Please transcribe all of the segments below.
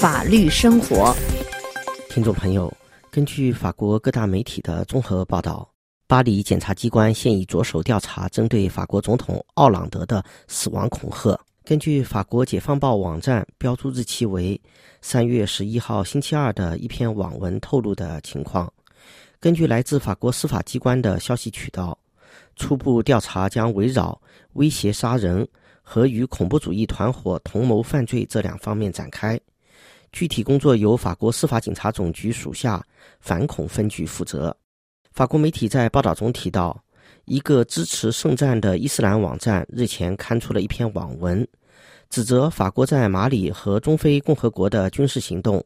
法律生活。听众朋友，根据法国各大媒体的综合报道，巴黎检察机关现已着手调查针对法国总统奥朗德的死亡恐吓。根据法国《解放报》网站标注日期为三月十一号星期二的一篇网文透露的情况，根据来自法国司法机关的消息渠道，初步调查将围绕威胁杀人和与恐怖主义团伙同谋犯罪这两方面展开。具体工作由法国司法警察总局属下反恐分局负责。法国媒体在报道中提到，一个支持圣战的伊斯兰网站日前刊出了一篇网文，指责法国在马里和中非共和国的军事行动，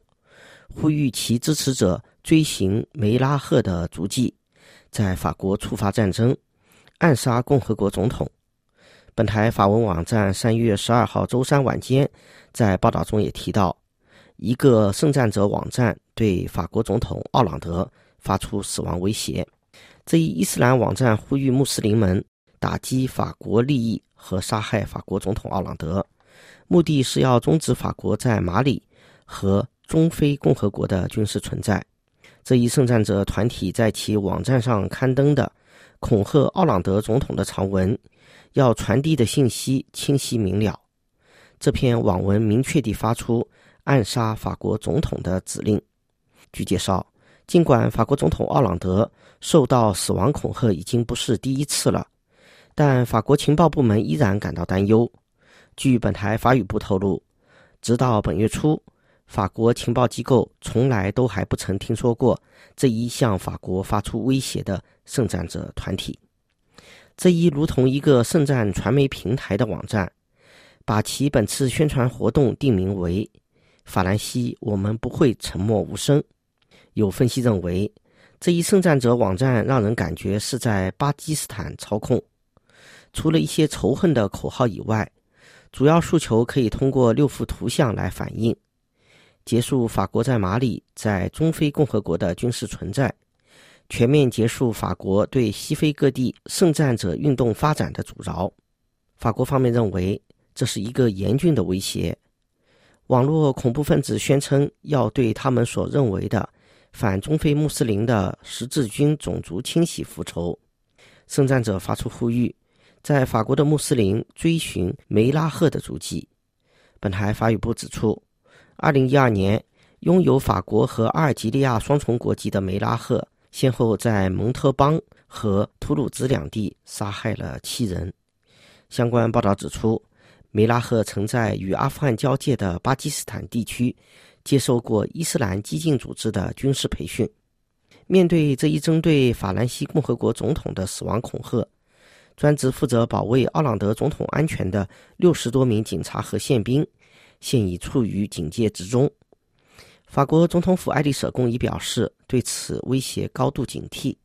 呼吁其支持者追寻梅拉赫的足迹，在法国触发战争，暗杀共和国总统。本台法文网站三月十二号周三晚间在报道中也提到。一个圣战者网站对法国总统奥朗德发出死亡威胁。这一伊斯兰网站呼吁穆斯林们打击法国利益和杀害法国总统奥朗德，目的是要终止法国在马里和中非共和国的军事存在。这一圣战者团体在其网站上刊登的恐吓奥朗德总统的长文，要传递的信息清晰明了。这篇网文明确地发出。暗杀法国总统的指令。据介绍，尽管法国总统奥朗德受到死亡恐吓已经不是第一次了，但法国情报部门依然感到担忧。据本台法语部透露，直到本月初，法国情报机构从来都还不曾听说过这一向法国发出威胁的圣战者团体。这一如同一个圣战传媒平台的网站，把其本次宣传活动定名为。法兰西，我们不会沉默无声。有分析认为，这一圣战者网站让人感觉是在巴基斯坦操控。除了一些仇恨的口号以外，主要诉求可以通过六幅图像来反映：结束法国在马里、在中非共和国的军事存在，全面结束法国对西非各地圣战者运动发展的阻挠。法国方面认为，这是一个严峻的威胁。网络恐怖分子宣称要对他们所认为的反中非穆斯林的十字军种族清洗复仇。圣战者发出呼吁，在法国的穆斯林追寻梅拉赫的足迹。本台法语部指出，二零一二年，拥有法国和阿尔及利亚双重国籍的梅拉赫，先后在蒙特邦和图鲁兹两地杀害了七人。相关报道指出。梅拉赫曾在与阿富汗交界的巴基斯坦地区接受过伊斯兰激进组织的军事培训。面对这一针对法兰西共和国总统的死亡恐吓，专职负责保卫奥朗德总统安全的六十多名警察和宪兵现已处于警戒之中。法国总统府爱丽舍宫已表示对此威胁高度警惕。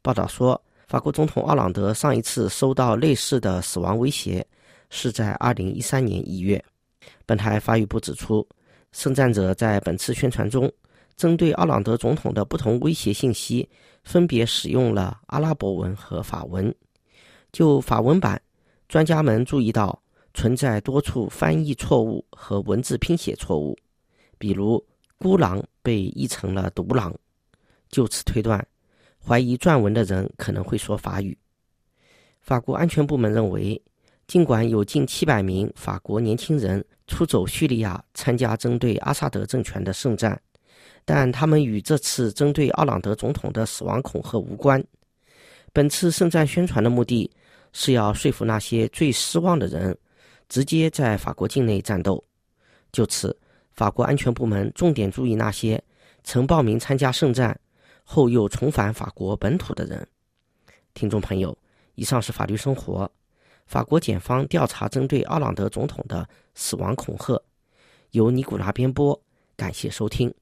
报道说，法国总统奥朗德上一次收到类似的死亡威胁。是在二零一三年一月，本台法语部指出，圣战者在本次宣传中，针对奥朗德总统的不同威胁信息，分别使用了阿拉伯文和法文。就法文版，专家们注意到存在多处翻译错误和文字拼写错误，比如“孤狼”被译成了“独狼”。就此推断，怀疑撰文的人可能会说法语。法国安全部门认为。尽管有近七百名法国年轻人出走叙利亚参加针对阿萨德政权的圣战，但他们与这次针对奥朗德总统的死亡恐吓无关。本次圣战宣传的目的是要说服那些最失望的人直接在法国境内战斗。就此，法国安全部门重点注意那些曾报名参加圣战后又重返法国本土的人。听众朋友，以上是法律生活。法国检方调查针对奥朗德总统的死亡恐吓，由尼古拉编播，感谢收听。